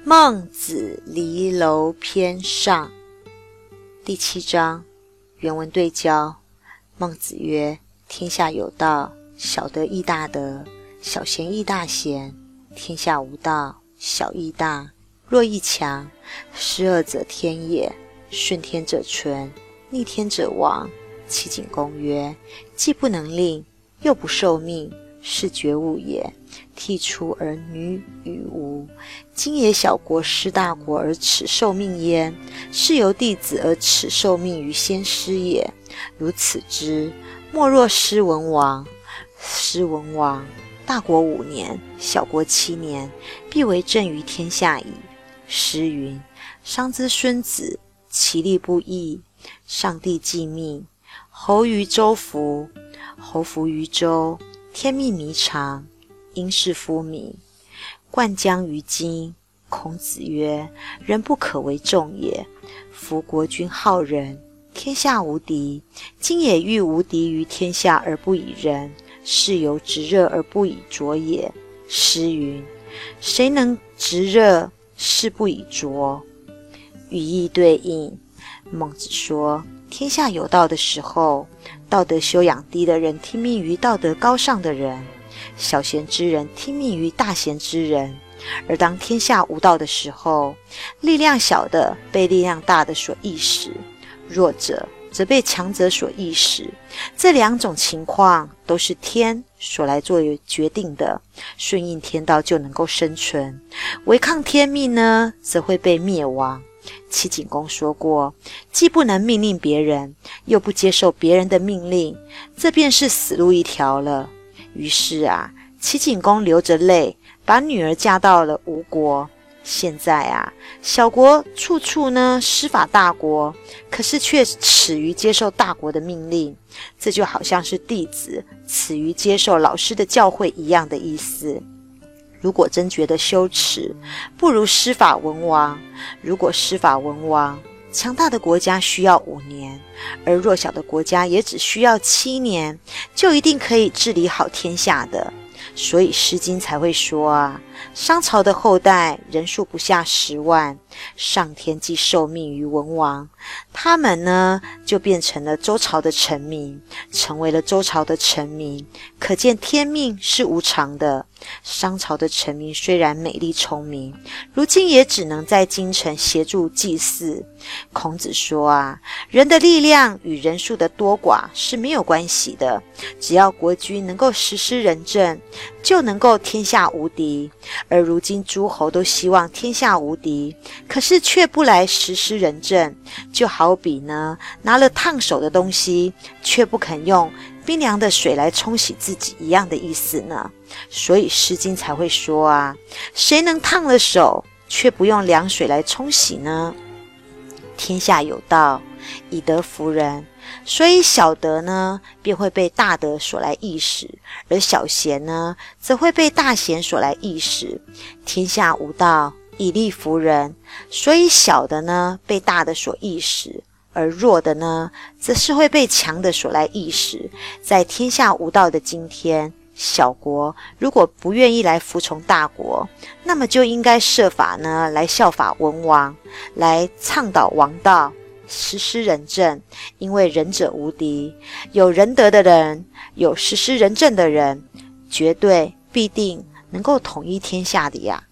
孟子离楼篇上第七章原文对焦。孟子曰：“天下有道，小德亦大德；小贤亦大贤。天下无道，小亦大，弱亦强。失恶者天也，顺天者存，逆天者亡。”齐景公曰：“既不能令，又不受命。”是觉悟也。剔除儿女与吾。今也小国失大国而耻受命焉，是由弟子而耻受命于先师也。如此之，莫若失文王。失文王，大国五年，小国七年，必为政于天下矣。诗云：“商之孙子，其利不义。上帝既命，侯于周服，侯服于周。”天命弥长，应是夫民。灌江于今。孔子曰：“人不可为众也。夫国君好仁，天下无敌。今也欲无敌于天下而不以仁，是由直热而不以浊也。”诗云：“谁能直热，是不以浊。”语义对应。孟子说。天下有道的时候，道德修养低的人听命于道德高尚的人，小贤之人听命于大贤之人；而当天下无道的时候，力量小的被力量大的所役使，弱者则被强者所役使。这两种情况都是天所来做决定的，顺应天道就能够生存，违抗天命呢，则会被灭亡。齐景公说过：“既不能命令别人，又不接受别人的命令，这便是死路一条了。”于是啊，齐景公流着泪，把女儿嫁到了吴国。现在啊，小国处处呢施法大国，可是却耻于接受大国的命令，这就好像是弟子耻于接受老师的教诲一样的意思。如果真觉得羞耻，不如施法文王。如果施法文王，强大的国家需要五年，而弱小的国家也只需要七年，就一定可以治理好天下的。所以《诗经》才会说啊，商朝的后代人数不下十万，上天既受命于文王，他们呢就变成了周朝的臣民，成为了周朝的臣民。可见天命是无常的。商朝的臣民虽然美丽聪明，如今也只能在京城协助祭祀。孔子说啊，人的力量与人数的多寡是没有关系的，只要国君能够实施仁政，就能够天下无敌。而如今诸侯都希望天下无敌，可是却不来实施仁政，就好比呢，拿了烫手的东西，却不肯用。冰凉的水来冲洗自己一样的意思呢，所以《诗经》才会说啊，谁能烫了手却不用凉水来冲洗呢？天下有道，以德服人，所以小德呢便会被大德所来役使，而小贤呢则会被大贤所来役使。天下无道，以力服人，所以小的呢被大的所役使。而弱的呢，则是会被强的所来意识。在天下无道的今天，小国如果不愿意来服从大国，那么就应该设法呢来效法文王，来倡导王道，实施仁政。因为仁者无敌，有仁德的人，有实施仁政的人，绝对必定能够统一天下的呀。